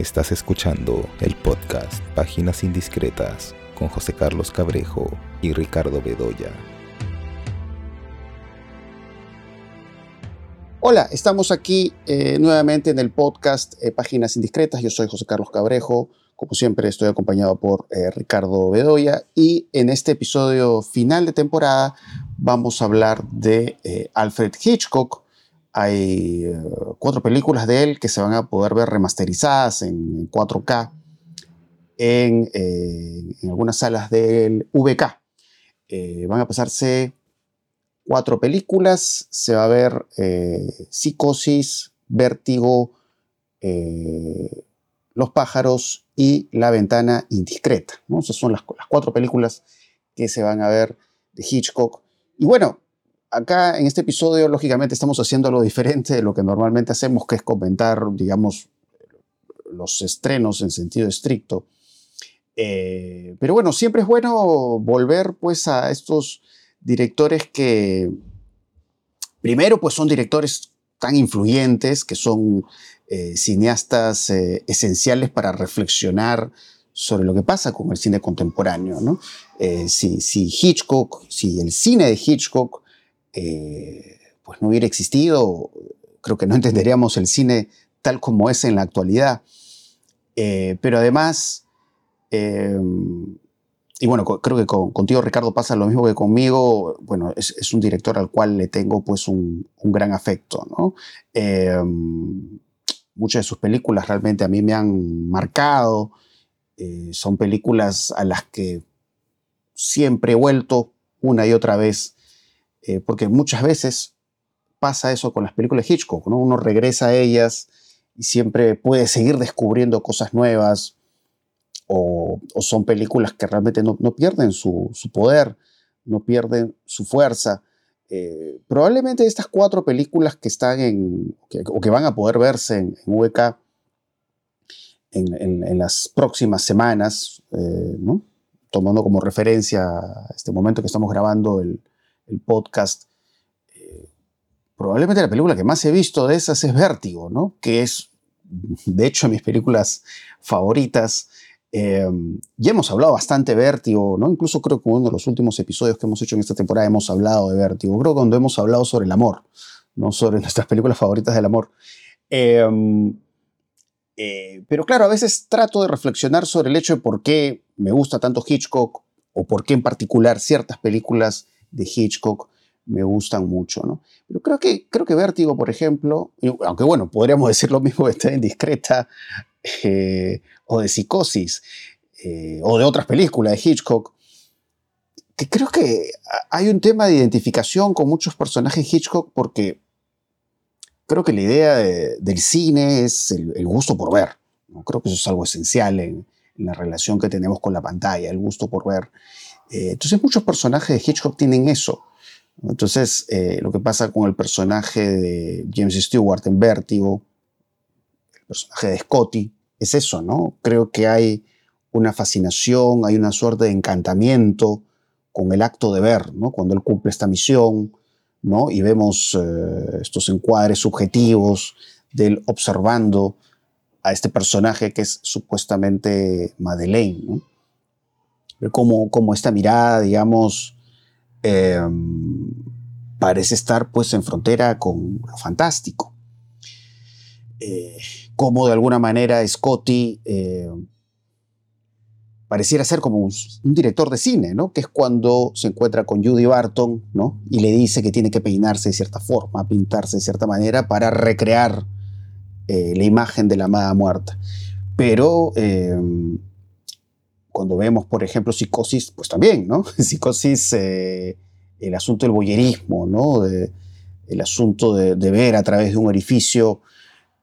Estás escuchando el podcast Páginas Indiscretas con José Carlos Cabrejo y Ricardo Bedoya. Hola, estamos aquí eh, nuevamente en el podcast eh, Páginas Indiscretas. Yo soy José Carlos Cabrejo. Como siempre, estoy acompañado por eh, Ricardo Bedoya. Y en este episodio final de temporada vamos a hablar de Alfred Hitchcock, hay eh, cuatro películas de él que se van a poder ver remasterizadas en 4K en, eh, en algunas salas del VK. Eh, van a pasarse cuatro películas. Se va a ver Psicosis, Vértigo, Los pájaros y La ventana indiscreta. ¿no? Esas son las, las cuatro películas que se van a ver de Hitchcock. Y bueno, acá en este episodio, lógicamente, estamos haciendo algo diferente de lo que normalmente hacemos, que es comentar, digamos, los estrenos en sentido estricto. Eh, pero bueno, siempre es bueno volver pues a estos directores que, primero, pues son directores tan influyentes, que son eh, cineastas eh, esenciales para reflexionar sobre lo que pasa con el cine contemporáneo. ¿no? si, si Hitchcock, si el cine de Hitchcock eh, pues no hubiera existido, creo que no entenderíamos el cine tal como es en la actualidad. Eh, pero además, em, y bueno, creo que contigo Ricardo pasa lo mismo que conmigo, bueno, es, un director al cual le tengo pues un, gran afecto, ¿no? Em, muchas de sus películas realmente a mí me han marcado, eh, son películas a las que siempre he vuelto una y otra vez eh, porque muchas veces pasa eso con las películas de Hitchcock, ¿no? Uno regresa a ellas y siempre puede seguir descubriendo cosas nuevas, o, son películas que realmente no, pierden su, poder, no pierden su fuerza. Eh, probablemente estas cuatro películas que están en, o que van a poder verse en, VK en, las próximas semanas, eh, tomando como referencia este momento que estamos grabando el, el podcast, eh, probablemente la película que más he visto de esas es Vértigo, ¿no? Que es, de hecho, mis películas favoritas. Eh, ya hemos hablado bastante de Vértigo, ¿no? Incluso creo que uno de los últimos episodios que hemos hecho en esta temporada hemos hablado de Vértigo. Creo que cuando hemos hablado sobre el amor, ¿no? Sobre nuestras películas favoritas del amor. Eh, pero claro, a veces trato de reflexionar sobre el hecho de por qué me gusta tanto Hitchcock o por qué en particular ciertas películas de Hitchcock me gustan mucho, ¿no? Pero creo que, creo que Vértigo, por ejemplo, aunque bueno, podríamos decir lo mismo de Está Indiscreta eh, o de Psicosis eh, o de otras películas de Hitchcock, que creo que hay un tema de identificación con muchos personajes Hitchcock porque creo que la idea del cine es el, gusto por ver. ¿no? Creo que eso es algo esencial en, en la relación que tenemos con la pantalla, el gusto por ver. Eh, entonces muchos personajes de Hitchcock tienen eso. Entonces eh, lo que pasa con el personaje de James Stewart en Vértigo, el personaje de Scotty, es eso, ¿no? Creo que hay una fascinación, hay una suerte de encantamiento con el acto de ver, ¿no? Cuando él cumple esta misión, ¿no? Y vemos eh, estos encuadres subjetivos de él observando a este personaje que es supuestamente Madeleine, ¿no? Cómo, esta mirada, digamos, em, parece estar pues en frontera con lo fantástico. Eh, cómo de alguna manera Scotty eh, pareciera ser como un, director de cine, ¿no? Que es cuando se encuentra con Judy Barton, ¿no? Y le dice que tiene que peinarse de cierta forma, pintarse de cierta manera para recrear eh, la imagen de la amada muerta. Pero em, cuando vemos, por ejemplo, psicosis, pues también, ¿no? Psicosis, eh, el asunto del boyerismo, ¿no? el asunto de, ver a través de un orificio,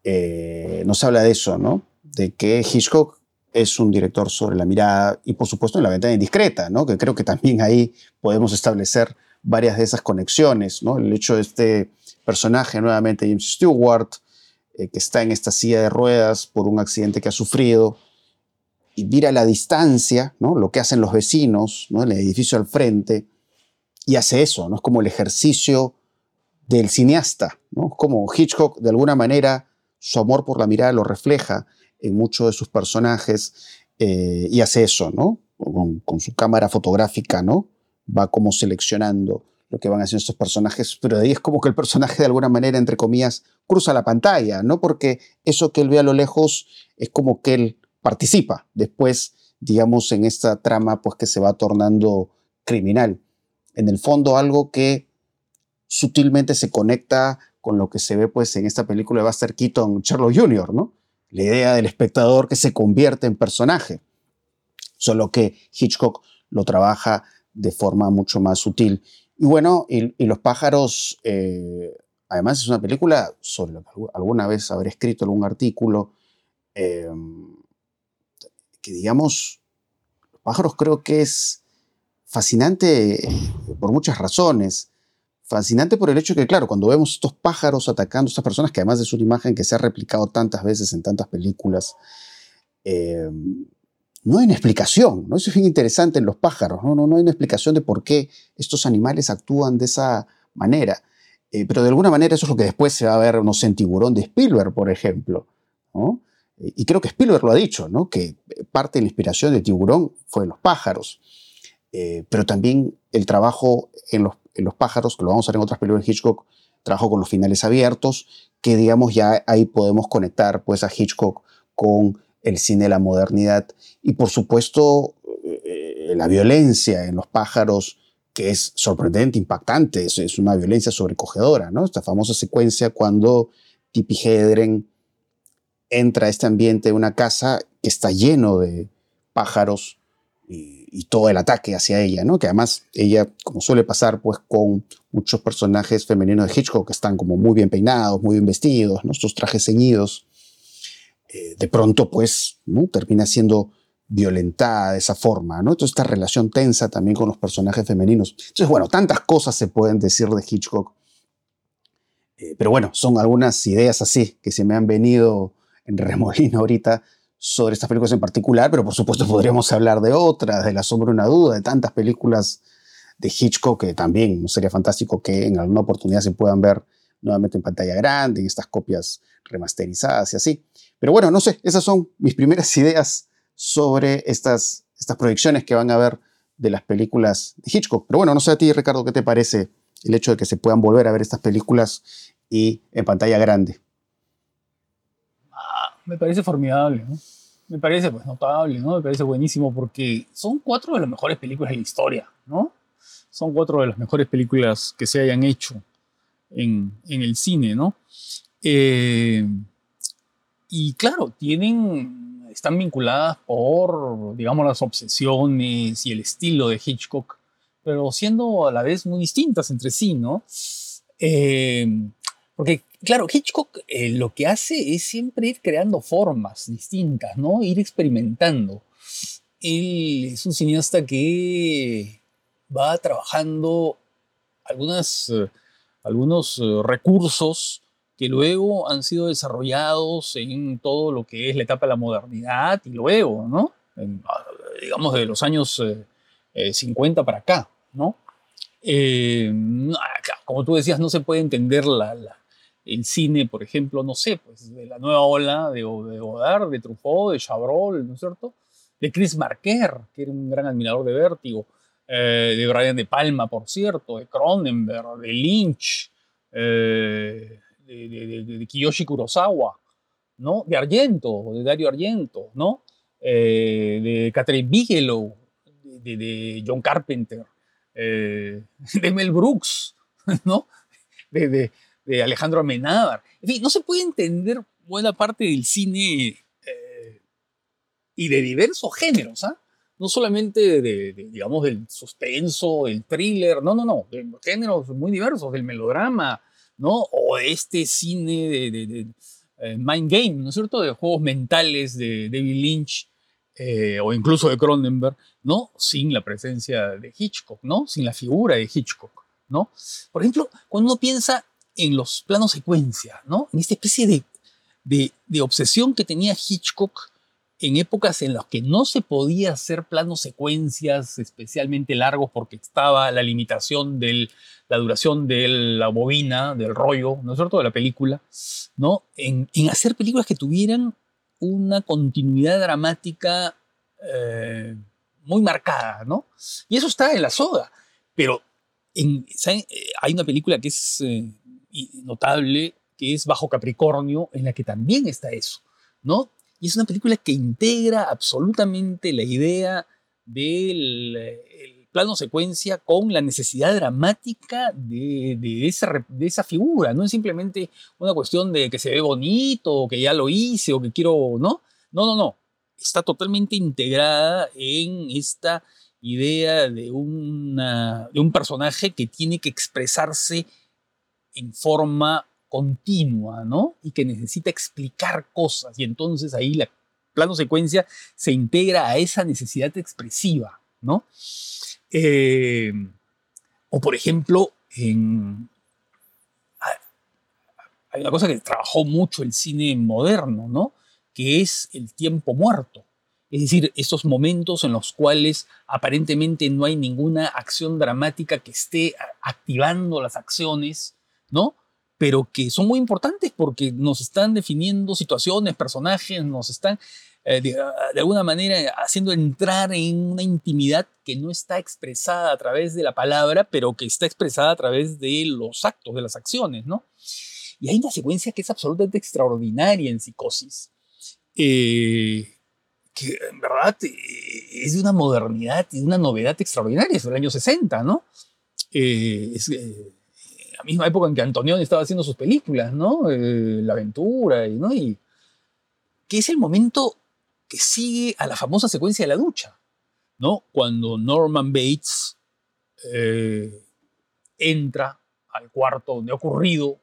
eh, nos habla de eso, ¿no? De que Hitchcock es un director sobre la mirada y, por supuesto, en la ventana indiscreta, ¿no? Que creo que también ahí podemos establecer varias de esas conexiones, ¿no? El hecho de este personaje, nuevamente James Stewart, eh, que está en esta silla de ruedas por un accidente que ha sufrido, y mira la distancia, ¿no? lo que hacen los vecinos, ¿no? el edificio al frente, y hace eso, ¿no? es como el ejercicio del cineasta, ¿no? como Hitchcock de alguna manera su amor por la mirada lo refleja en muchos de sus personajes eh, y hace eso, ¿no? Con, su cámara fotográfica, ¿no? Va como seleccionando lo que van haciendo estos personajes, pero de ahí es como que el personaje de alguna manera, entre comillas, cruza la pantalla, ¿no? Porque eso que él ve a lo lejos es como que él participa después, digamos, en esta trama, pues que se va tornando criminal. En el fondo, algo que sutilmente se conecta con lo que se ve, pues, en esta película de Buster Keaton, Sherlock Jr., ¿no? La idea del espectador que se convierte en personaje. Solo que Hitchcock lo trabaja de forma mucho más sutil. Y bueno, y, Los pájaros, eh, además es una película sobre lo que alguna vez habré escrito algún artículo, em, que digamos, Los pájaros creo que es fascinante eh, por muchas razones. Fascinante por el hecho que, claro, cuando vemos estos pájaros atacando a estas personas, que además es una imagen que se ha replicado tantas veces en tantas películas, em, no hay una explicación, ¿no? Eso es bien interesante en los pájaros, ¿no? No, no hay una explicación de por qué estos animales actúan de esa manera. Eh, pero de alguna manera eso es lo que después se va a ver, no sé, en Tiburón de Spielberg, por ejemplo, ¿no? Y creo que Spielberg lo ha dicho, ¿no? Que parte de la inspiración de Tiburón fue en los pájaros. Eh, pero también el trabajo en los, pájaros, que lo vamos a ver en otras películas de Hitchcock, trabajo con los finales abiertos, que digamos ya ahí podemos conectar pues a Hitchcock con el cine de la modernidad y por supuesto eh, la violencia en los pájaros que es sorprendente, impactante, es, una violencia sobrecogedora, ¿no? Esta famosa secuencia cuando Tippi Hedren entra a este ambiente de una casa que está lleno de pájaros y, todo el ataque hacia ella, ¿no? Que además ella, como suele pasar, pues con muchos personajes femeninos de Hitchcock que están como muy bien peinados, muy bien vestidos, ¿no? Estos trajes ceñidos, eh, de pronto, pues, ¿no? Termina siendo violentada de esa forma, ¿no? Entonces, esta relación tensa también con los personajes femeninos. Entonces, bueno, tantas cosas se pueden decir de Hitchcock. Eh, pero bueno, son algunas ideas así que se me han venido en remolino ahorita sobre estas películas en particular, pero por supuesto podríamos hablar de otras, de La sombra una duda, de tantas películas de Hitchcock que también sería fantástico que en alguna oportunidad se puedan ver nuevamente en pantalla grande, en estas copias remasterizadas y así. Pero bueno, no sé, esas son mis primeras ideas sobre estas, estas proyecciones que van a ver de las películas de Hitchcock. Pero bueno, no sé a ti, Ricardo, ¿qué te parece el hecho de que se puedan volver a ver estas películas y en pantalla grande? Me parece formidable, ¿no? Me parece pues notable, ¿no? Me parece buenísimo porque son cuatro de las mejores películas de la historia, ¿no? Son cuatro de las mejores películas que se hayan hecho en, en el cine, ¿no? Eh, y claro, tienen, están vinculadas por, digamos, las obsesiones y el estilo de Hitchcock, pero siendo a la vez muy distintas entre sí, ¿no? Eh, porque, claro, Hitchcock eh, lo que hace es siempre ir creando formas distintas, ¿no? Ir experimentando. Él es un cineasta que va trabajando algunas, eh, algunos eh, recursos que luego han sido desarrollados en todo lo que es la etapa de la modernidad y luego, ¿no? Ah, digamos, de los años 50 para acá, ¿no? como tú decías, no se puede entender la, el cine, por ejemplo, no sé, pues de la nueva ola de, de Godard, de Truffaut, de Chabrol, ¿no es cierto? De Chris Marker, que era un gran admirador de Vértigo, eh, de Brian De Palma, por cierto, de Cronenberg, de Lynch, eh, de, Kiyoshi Kurosawa, ¿no? De Argento, de Dario Argento, ¿no? Eh, de Catherine Bigelow, de, John Carpenter, de Mel Brooks, ¿no? de, de Alejandro Amenábar. En fin, no se puede entender buena parte del cine eh, y de diversos géneros, ¿ah? No solamente de, digamos, del suspenso, del thriller, no, no, no, géneros muy diversos, del melodrama, ¿no? O este cine de, eh, Mind Game, ¿no es cierto? De juegos mentales de David Lynch eh, o incluso de Cronenberg, ¿no? Sin la presencia de Hitchcock, ¿no? Sin la figura de Hitchcock, ¿no? Por ejemplo, cuando uno piensa en los planos secuencia, ¿no? En esta especie de, de, obsesión que tenía Hitchcock en épocas en las que no se podía hacer planos secuencias especialmente largos porque estaba la limitación de la duración de la bobina, del rollo, ¿no es cierto?, de la película, ¿no? En, hacer películas que tuvieran una continuidad dramática eh, muy marcada, ¿no? Y eso está en la soda. Pero. Eh, hay una película que es eh, notable, que es Bajo Capricornio, en la que también está eso, ¿no? Y es una película que integra absolutamente la idea del el plano secuencia con la necesidad dramática de, de, esa, de esa figura. No es simplemente una cuestión de que se ve bonito, o que ya lo hice, o que quiero, ¿no? No, no, no. Está totalmente integrada en esta idea de, una, de un personaje que tiene que expresarse en forma continua, ¿no? Y que necesita explicar cosas. Y entonces ahí la plano secuencia se integra a esa necesidad expresiva, ¿no? Eh, o por ejemplo, en, hay una cosa que trabajó mucho el cine moderno, ¿no? Que es el tiempo muerto. Es decir, esos momentos en los cuales aparentemente no hay ninguna acción dramática que esté activando las acciones, ¿no? Pero que son muy importantes porque nos están definiendo situaciones, personajes, nos están eh, de, de, alguna manera haciendo entrar en una intimidad que no está expresada a través de la palabra, pero que está expresada a través de los actos, de las acciones, ¿no? Y hay una secuencia que es absolutamente extraordinaria en psicosis. Eh, que en verdad eh, es de una modernidad y de una novedad extraordinaria, es del año 60, ¿no? Eh, es eh, la misma época en que Antonioni estaba haciendo sus películas, ¿no? Eh, la aventura, y, ¿no? Y que es el momento que sigue a la famosa secuencia de la ducha, ¿no? Cuando Norman Bates eh, entra al cuarto donde ha ocurrido,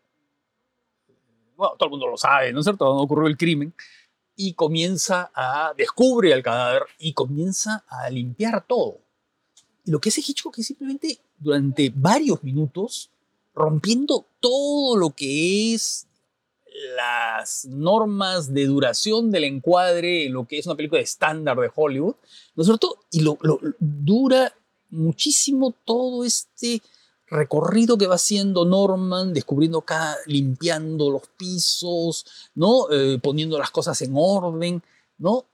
bueno, todo el mundo lo sabe, ¿no es cierto?, donde ocurrió el crimen, y comienza a, descubre el cadáver y comienza a limpiar todo. Y lo que hace Hitchcock es simplemente durante varios minutos rompiendo todo lo que es las normas de duración del encuadre en lo que es una película estándar de Hollywood, ¿no es cierto? Y lo, lo, dura muchísimo todo este recorrido que va haciendo Norman, descubriendo cada, limpiando los pisos, ¿no? Eh, poniendo las cosas en orden, ¿no?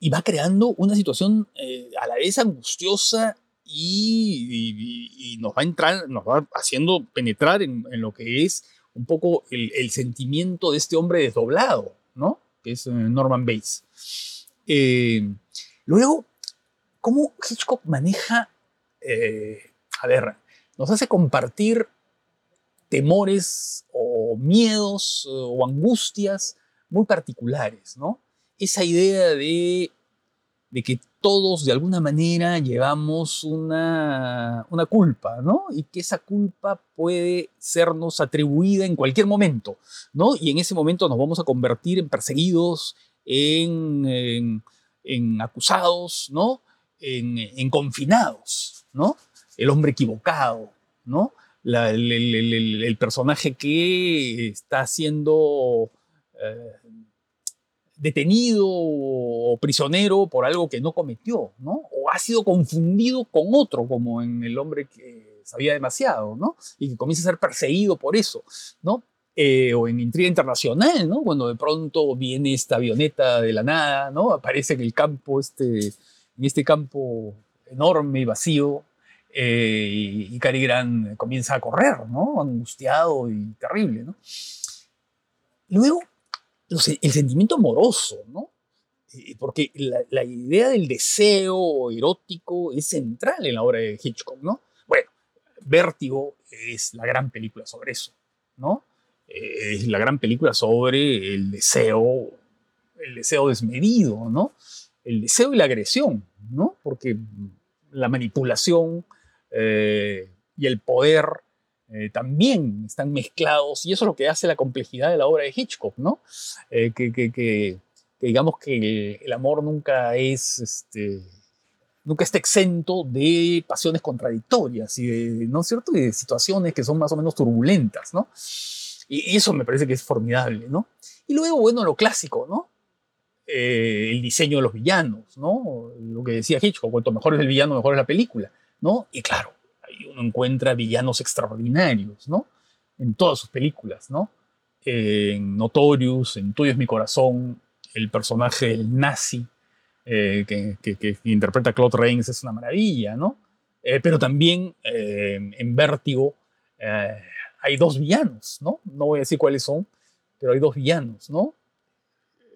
Y va creando una situación eh, a la vez angustiosa y, nos va a entrar, nos va haciendo penetrar en, lo que es un poco el, sentimiento de este hombre desdoblado, ¿no? Que es eh, Norman Bates. luego, ¿cómo Hitchcock maneja, a ver, nos hace compartir temores o miedos o angustias muy particulares, ¿no? Esa idea de, de que todos de alguna manera llevamos una, una, culpa, ¿no? Y que esa culpa puede sernos atribuida en cualquier momento, ¿no? Y en ese momento nos vamos a convertir en perseguidos, en, en, acusados, ¿no? En, en confinados, ¿no? el hombre equivocado, ¿no? El, el, personaje que está siendo eh, detenido o prisionero por algo que no cometió, ¿no? O ha sido confundido con otro, como en el hombre que sabía demasiado, ¿no? Y que comienza a ser perseguido por eso, ¿no? Eh, o en Intriga Internacional, ¿no? Cuando de pronto viene esta avioneta de la nada, ¿no? Aparece en el campo, este, en este campo enorme y vacío, eh, y, y Grant comienza a correr, ¿no? Angustiado y terrible, ¿no? Luego, el sentimiento amoroso, ¿no? Eh, porque la, idea del deseo erótico es central en la obra de Hitchcock, ¿no? Bueno, Vértigo es la gran película sobre eso, ¿no? Eh, es la gran película sobre el deseo, el deseo desmedido, ¿no? El deseo y la agresión, ¿no? Porque la manipulación, eh, y el poder eh, también están mezclados y eso es lo que hace la complejidad de la obra de Hitchcock, ¿no? Eh, que, que, que, digamos que el, el, amor nunca es, este, nunca está exento de pasiones contradictorias y de, ¿no es cierto? Y de situaciones que son más o menos turbulentas, ¿no? Y eso me parece que es formidable, ¿no? Y luego, bueno, lo clásico, ¿no? Eh, el diseño de los villanos, ¿no? Lo que decía Hitchcock, cuanto mejor es el villano, mejor es la película. ¿no? Y claro, ahí uno encuentra villanos extraordinarios, ¿no? En todas sus películas, ¿no? En Notorious, en Tuyo es mi corazón, el personaje del nazi eh, que, interpreta Claude Rains es una maravilla, ¿no? Eh, pero también en Vértigo hay dos villanos, ¿no? No voy a decir cuáles son, pero hay dos villanos, ¿no?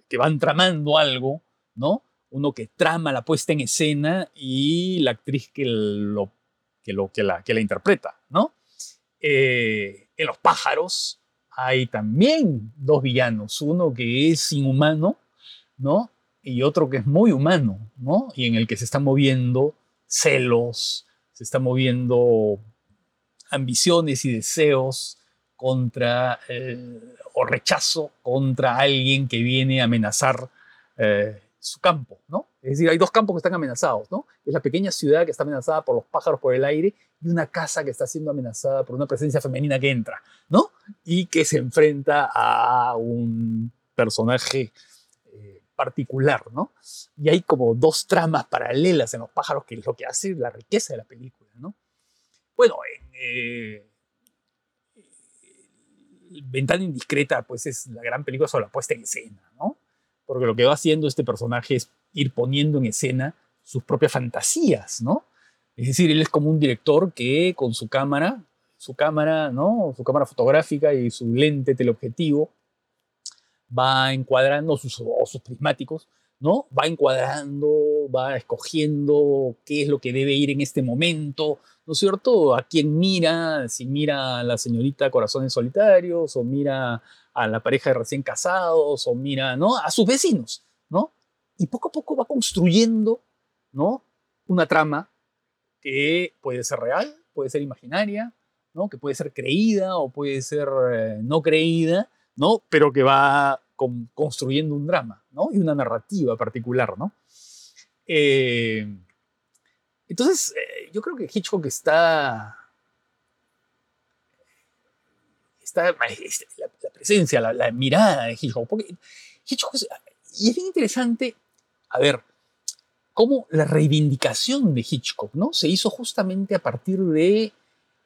Que van tramando algo, ¿no? Uno que trama la puesta en escena y la actriz que, lo, que, lo, que, la, que la interpreta, ¿no? en Los pájaros hay también dos villanos, uno que es inhumano, ¿no? Y otro que es muy humano, ¿no? Y en el que se están moviendo celos, se están moviendo ambiciones y deseos contra, eh, o rechazo contra alguien que viene a amenazar eh, su campo, ¿no? Es decir, hay dos campos que están amenazados, ¿no? Es la pequeña ciudad que está amenazada por los pájaros por el aire y una casa que está siendo amenazada por una presencia femenina que entra, ¿no? Y que se enfrenta a un personaje eh, particular, ¿no? Y hay como dos tramas paralelas en los pájaros que es lo que hace la riqueza de la película, ¿no? Bueno, en, eh, Ventana Indiscreta, pues es la gran película sobre la puesta en escena, ¿no? Porque lo que va haciendo este personaje es ir poniendo en escena sus propias fantasías, ¿no? Es decir, él es como un director que con su cámara, su cámara, ¿no? Su cámara fotográfica y su lente teleobjetivo va encuadrando sus, o sus prismáticos, ¿no? Va encuadrando, va escogiendo qué es lo que debe ir en este momento, ¿no es cierto? A quién mira, si mira a la señorita Corazones Solitarios, o mira a la pareja de recién casados, o mira, ¿no? A sus vecinos, ¿no? Y poco a poco va construyendo, ¿no? Una trama que puede ser real, puede ser imaginaria, ¿no? que puede ser creída o puede ser eh, no creída, ¿no? pero que va construyendo un drama ¿no? y una narrativa particular. ¿no? Eh, entonces, eh, yo creo que Hitchcock está... está la, presencia, la, mirada de Hitchcock. Y es bien interesante, a ver, cómo la reivindicación de Hitchcock ¿no? se hizo justamente a partir de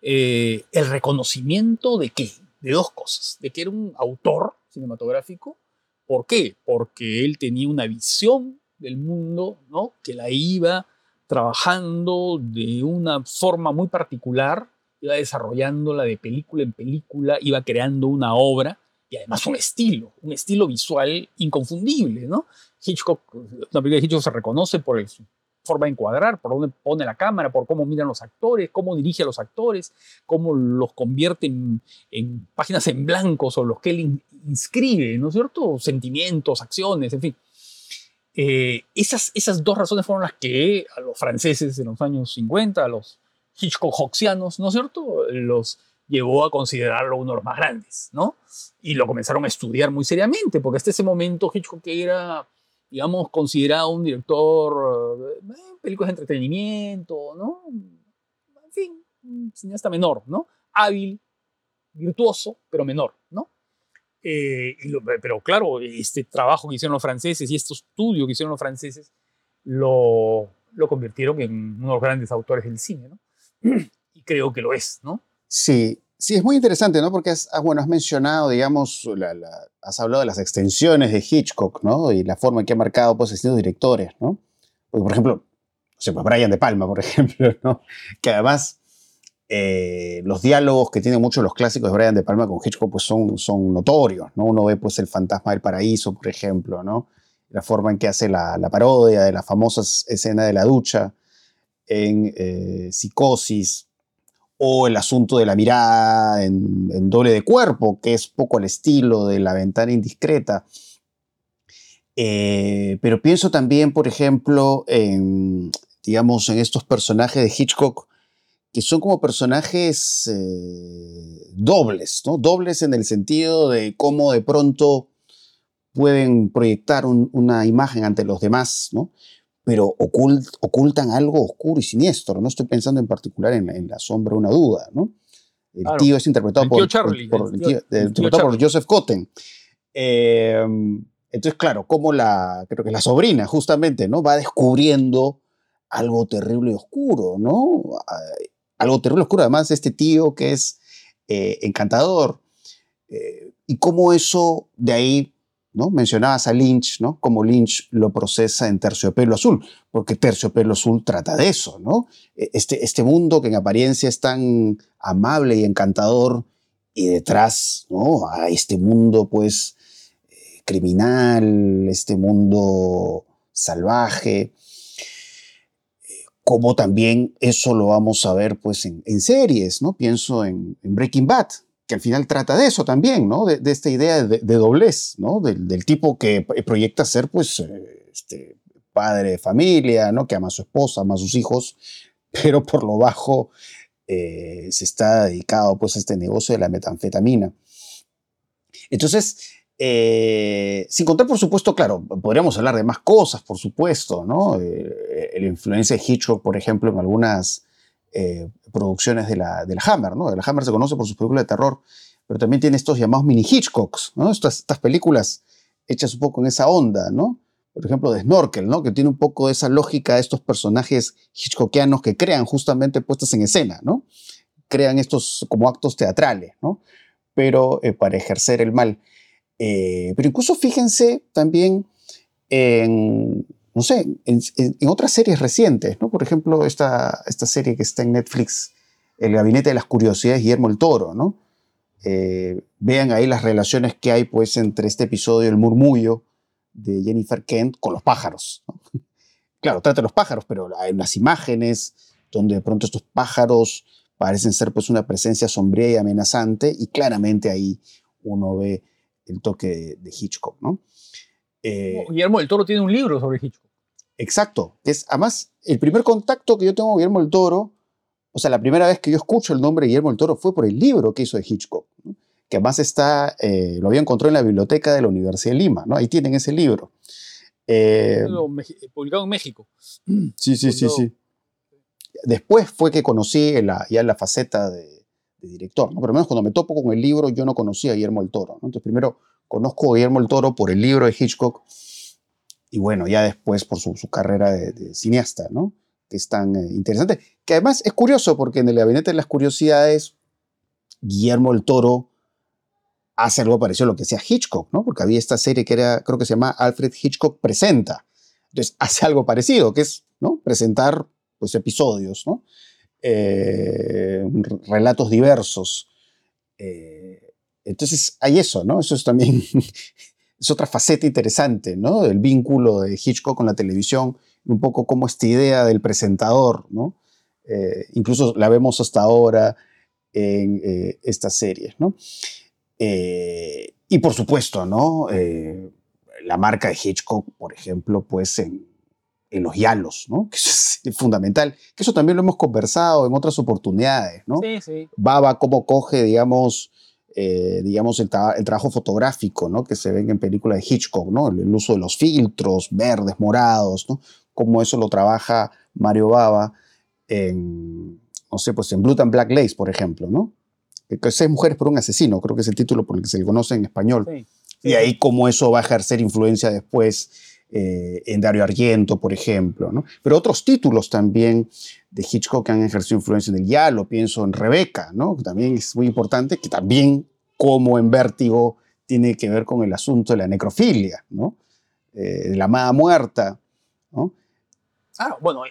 eh, el reconocimiento de qué, de dos cosas, de que era un autor cinematográfico. ¿Por qué? Porque él tenía una visión del mundo, ¿no? Que la iba trabajando de una forma muy particular, iba desarrollándola de película en película, iba creando una obra y además un estilo, un estilo visual inconfundible, ¿no? Hitchcock, una película de Hitchcock se reconoce por su forma de encuadrar, por dónde pone la cámara, por cómo miran los actores, cómo dirige a los actores, cómo los convierte en, páginas en blanco sobre los que él inscribe, ¿no es cierto? Sentimientos, acciones, en fin. Eh, esas, esas dos razones fueron las que a los franceses en los años 50, a los Hitchcock-Hoxianos, ¿no es cierto? Los llevó a considerarlo uno de los más grandes, ¿no? Y lo comenzaron a estudiar muy seriamente, porque hasta ese momento Hitchcock era, digamos, considerado un director de eh, películas de entretenimiento, ¿no? En fin, un cineasta menor, ¿no? Hábil, virtuoso, pero menor, ¿no? Eh, pero claro, este trabajo que hicieron los franceses y este estudio que hicieron los franceses lo, lo convirtieron en uno de los grandes autores del cine, ¿no? Y creo que lo es, ¿no? Sí, sí, es muy interesante, ¿no? Porque has, bueno, has mencionado, digamos, has hablado de las extensiones de Hitchcock, ¿no? Y la forma en que ha marcado, pues, distintos directores, ¿no? Porque, por ejemplo, o sea, pues Brian De Palma, por ejemplo, ¿no? Que además eh, los diálogos que tienen muchos los clásicos de Brian De Palma con Hitchcock, pues, son, son notorios, ¿no? Uno ve, pues, El fantasma del paraíso, por ejemplo, ¿no? La forma en que hace la, parodia de la famosa escena de la ducha en eh, Psicosis, o el asunto de la mirada en, doble de cuerpo, que es poco al estilo de la ventana indiscreta. Eh, pero pienso también, por ejemplo, en, digamos, en estos personajes de Hitchcock, que son como personajes eh, dobles, ¿no? Dobles en el sentido de cómo de pronto pueden proyectar una imagen ante los demás, ¿no? Pero ocultan algo oscuro y siniestro. No estoy pensando en particular en, La sombra una duda, ¿no? El tío es interpretado, por, Joseph Cotten. Em, entonces, claro, como la, creo que la sobrina justamente, ¿no? Va descubriendo algo terrible y oscuro, ¿no? Algo terrible y oscuro. Además, este tío que es eh, encantador. Eh, y cómo eso de ahí ¿no? Mencionabas a Lynch, ¿no? Como Lynch lo procesa en Terciopelo Azul, porque Terciopelo Azul trata de eso, ¿no? E, este, este mundo que en apariencia es tan amable y encantador y detrás, ¿no? A este mundo, pues, eh, criminal, este mundo salvaje, como también eso lo vamos a ver, pues, en, series, ¿no? Pienso en Breaking Bad, que al final trata de eso también, ¿no? De, esta idea de, doblez, ¿no? Del, tipo que proyecta ser, pues, eh, este, padre de familia, ¿no? Que ama a su esposa, ama a sus hijos, pero por lo bajo eh, se está dedicado, pues, a este negocio de la metanfetamina. Entonces, eh, sin contar, por supuesto, claro, podríamos hablar de más cosas, por supuesto, ¿no? la influencia de Hitchcock, por ejemplo, en algunas eh, producciones de la, de la Hammer, ¿no? La Hammer se conoce por sus películas de terror, pero también tiene estos llamados mini Hitchcocks, ¿no? Estas, estas películas hechas un poco en esa onda, ¿no? Por ejemplo, de Snorkel, ¿no? Que tiene un poco esa lógica de estos personajes hitchcockianos que crean justamente puestas en escena, ¿no? Crean estos como actos teatrales, ¿no? Pero eh, para ejercer el mal. Eh, pero incluso fíjense también en, no sé, en, otras series recientes, ¿no? Por ejemplo, esta, esta serie que está en Netflix, El Gabinete de las Curiosidades, Guillermo el Toro, ¿no? Eh, vean ahí las relaciones que hay, pues, entre este episodio, El Murmullo, de Jennifer Kent, con los pájaros. Claro, trata de los pájaros, pero hay unas imágenes donde de pronto estos pájaros parecen ser, pues, una presencia sombría y amenazante, y claramente ahí uno ve el toque de Hitchcock, ¿no? Eh, Guillermo del Toro tiene un libro sobre Hitchcock. Exacto. Es, además, el primer contacto que yo tengo con Guillermo del Toro, o sea, la primera vez que yo escucho el nombre de Guillermo del Toro fue por el libro que hizo de Hitchcock, que además está, eh, lo había encontrado en la biblioteca de la Universidad de Lima, ¿no? Ahí tienen ese libro. Eh, publicado en México. Sí, sí, sí, sí. Después fue que conocí la, ya la faceta de, director, ¿no? Pero al menos cuando me topo con el libro, yo no conocía a Guillermo del Toro. Entonces, primero Conozco a Guillermo el Toro por el libro de Hitchcock y bueno, ya después por su, carrera de, cineasta, ¿no? Que es tan eh, interesante. Que además es curioso porque en el Gabinete de las Curiosidades, Guillermo el Toro hace algo parecido a lo que hacía Hitchcock, ¿no? Porque había esta serie que era, creo que se llama Alfred Hitchcock Presenta. Entonces hace algo parecido, que es, ¿no? Presentar, pues, episodios, ¿no? Eh, relatos diversos. Eh, entonces hay eso, ¿no? Eso es también, es otra faceta interesante, ¿no? El vínculo de Hitchcock con la televisión, un poco como esta idea del presentador, ¿no? Eh, incluso la vemos hasta ahora en eh, estas series, ¿no? Eh, y por supuesto, ¿no? la marca de Hitchcock, por ejemplo, pues en, en los yalos, ¿no? Que eso es fundamental. Que eso también lo hemos conversado en otras oportunidades, ¿no? Sí, sí. Baba, cómo coge, digamos, eh, digamos, el, trabajo fotográfico, ¿no? Que se ven en películas de Hitchcock, ¿no? El, uso de los filtros verdes, morados, ¿no? Cómo eso lo trabaja Mario Baba en, no sé, pues en Blue and Black Lace, por ejemplo, ¿no? Seis mujeres por un asesino, creo que es el título por el que se le conoce en español. Y ahí cómo eso va a ejercer influencia después eh, en Dario Argento, por ejemplo, ¿no? Pero otros títulos también de Hitchcock que han ejercido influencia en el diálogo, pienso en Rebeca, ¿no? que también es muy importante, que también, como en Vértigo, tiene que ver con el asunto de la necrofilia, ¿no? Eh, de la amada muerta. ¿no? Ah, bueno,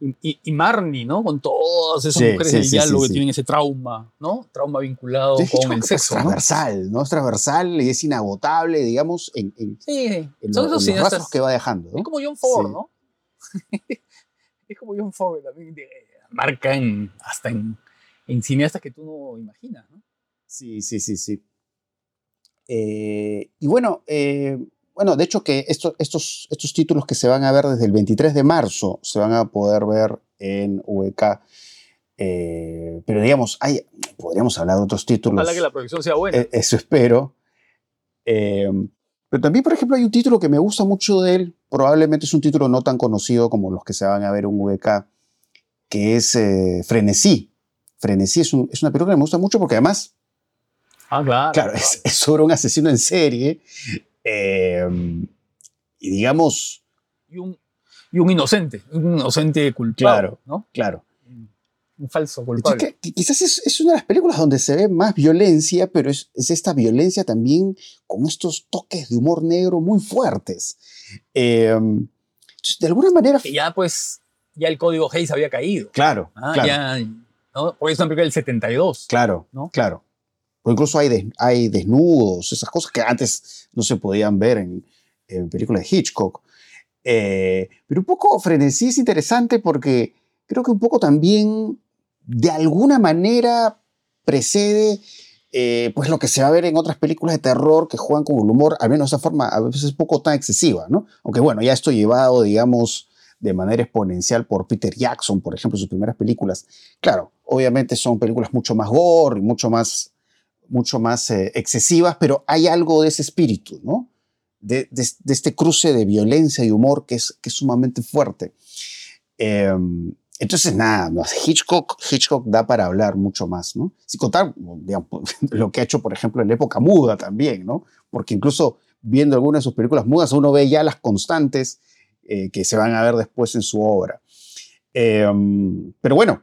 y, y, Marnie, ¿no? Con todas esas mujeres del diálogo que tienen ese trauma, ¿no? Trauma vinculado con el sexo. Es transversal, ¿no? Es transversal y es inagotable, digamos, en, en, en, los rastros que va dejando. Es como John Ford, ¿no? es como John Ford también marca en, hasta en, en, cineastas que tú no imaginas, ¿no? Sí, sí, sí, sí. Eh, y bueno, eh, bueno, de hecho que estos, estos, estos títulos que se van a ver desde el 23 de marzo se van a poder ver en VK. Eh, pero digamos, hay, podríamos hablar de otros títulos. Ojalá que la producción sea buena. eso espero. pero también, por ejemplo, hay un título que me gusta mucho de él, probablemente es un título no tan conocido como los que se van a ver en VK, que es eh, Frenesí. Frenesí es, una película que me gusta mucho porque además... Ah, claro. Claro, es, sobre un asesino en serie. Em, y digamos... Y un, y un, inocente, un inocente culpable. Claro, ¿no? claro. un falso culpable. quizás es, una de las películas donde se ve más violencia, pero es, esta violencia también con estos toques de humor negro muy fuertes. Em, de alguna manera... Que ya pues, ya el código Hayes había caído. Claro, ah, claro. Ya, ¿no? Porque es una película del 72. Claro, ¿no? claro. O incluso hay, hay desnudos, esas cosas que antes no se podían ver en, en películas de Hitchcock. Eh, pero un poco frenesí es interesante porque creo que un poco también de alguna manera precede eh, pues lo que se va a ver en otras películas de terror que juegan con el humor, al menos de esa forma a veces un poco tan excesiva, ¿no? Aunque bueno, ya esto llevado, digamos, de manera exponencial por Peter Jackson, por ejemplo, sus primeras películas. Claro, obviamente son películas mucho más gore y mucho más, mucho más eh, excesivas, pero hay algo de ese espíritu, ¿no? De, este cruce de violencia y humor que es, sumamente fuerte. Em, entonces, nada, Hitchcock, Hitchcock da para hablar mucho más, ¿no? Sin contar, lo que ha hecho, por ejemplo, en la época muda también, ¿no? Porque incluso viendo algunas de sus películas mudas, uno ve ya las constantes eh, que se van a ver después en su obra. Em, pero bueno,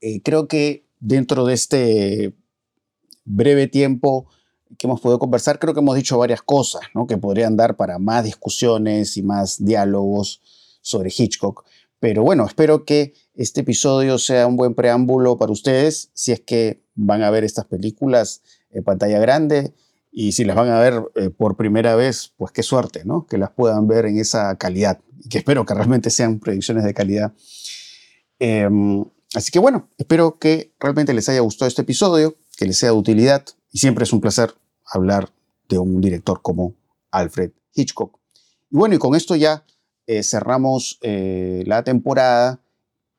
eh, creo que dentro de este breve tiempo que hemos podido conversar, creo que hemos dicho varias cosas, ¿no? Que podrían dar para más discusiones y más diálogos sobre Hitchcock. Pero bueno, espero que este episodio sea un buen preámbulo para ustedes, si es que van a ver estas películas en pantalla grande y si las van a ver eh, por primera vez, pues qué suerte, ¿no? Que las puedan ver en esa calidad y que espero que realmente sean predicciones de calidad. Em, así que bueno, espero que realmente les haya gustado este episodio, que les sea de utilidad y siempre es un placer hablar de un director como Alfred Hitchcock. Y bueno, y con esto ya eh, cerramos eh, la temporada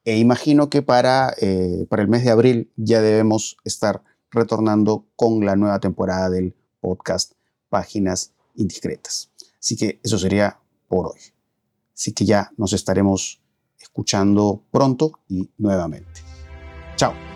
e imagino que para, eh, para el mes de abril ya debemos estar retornando con la nueva temporada del podcast Páginas Indiscretas. Así que eso sería por hoy. Así que ya nos estaremos escuchando pronto y nuevamente. Chao.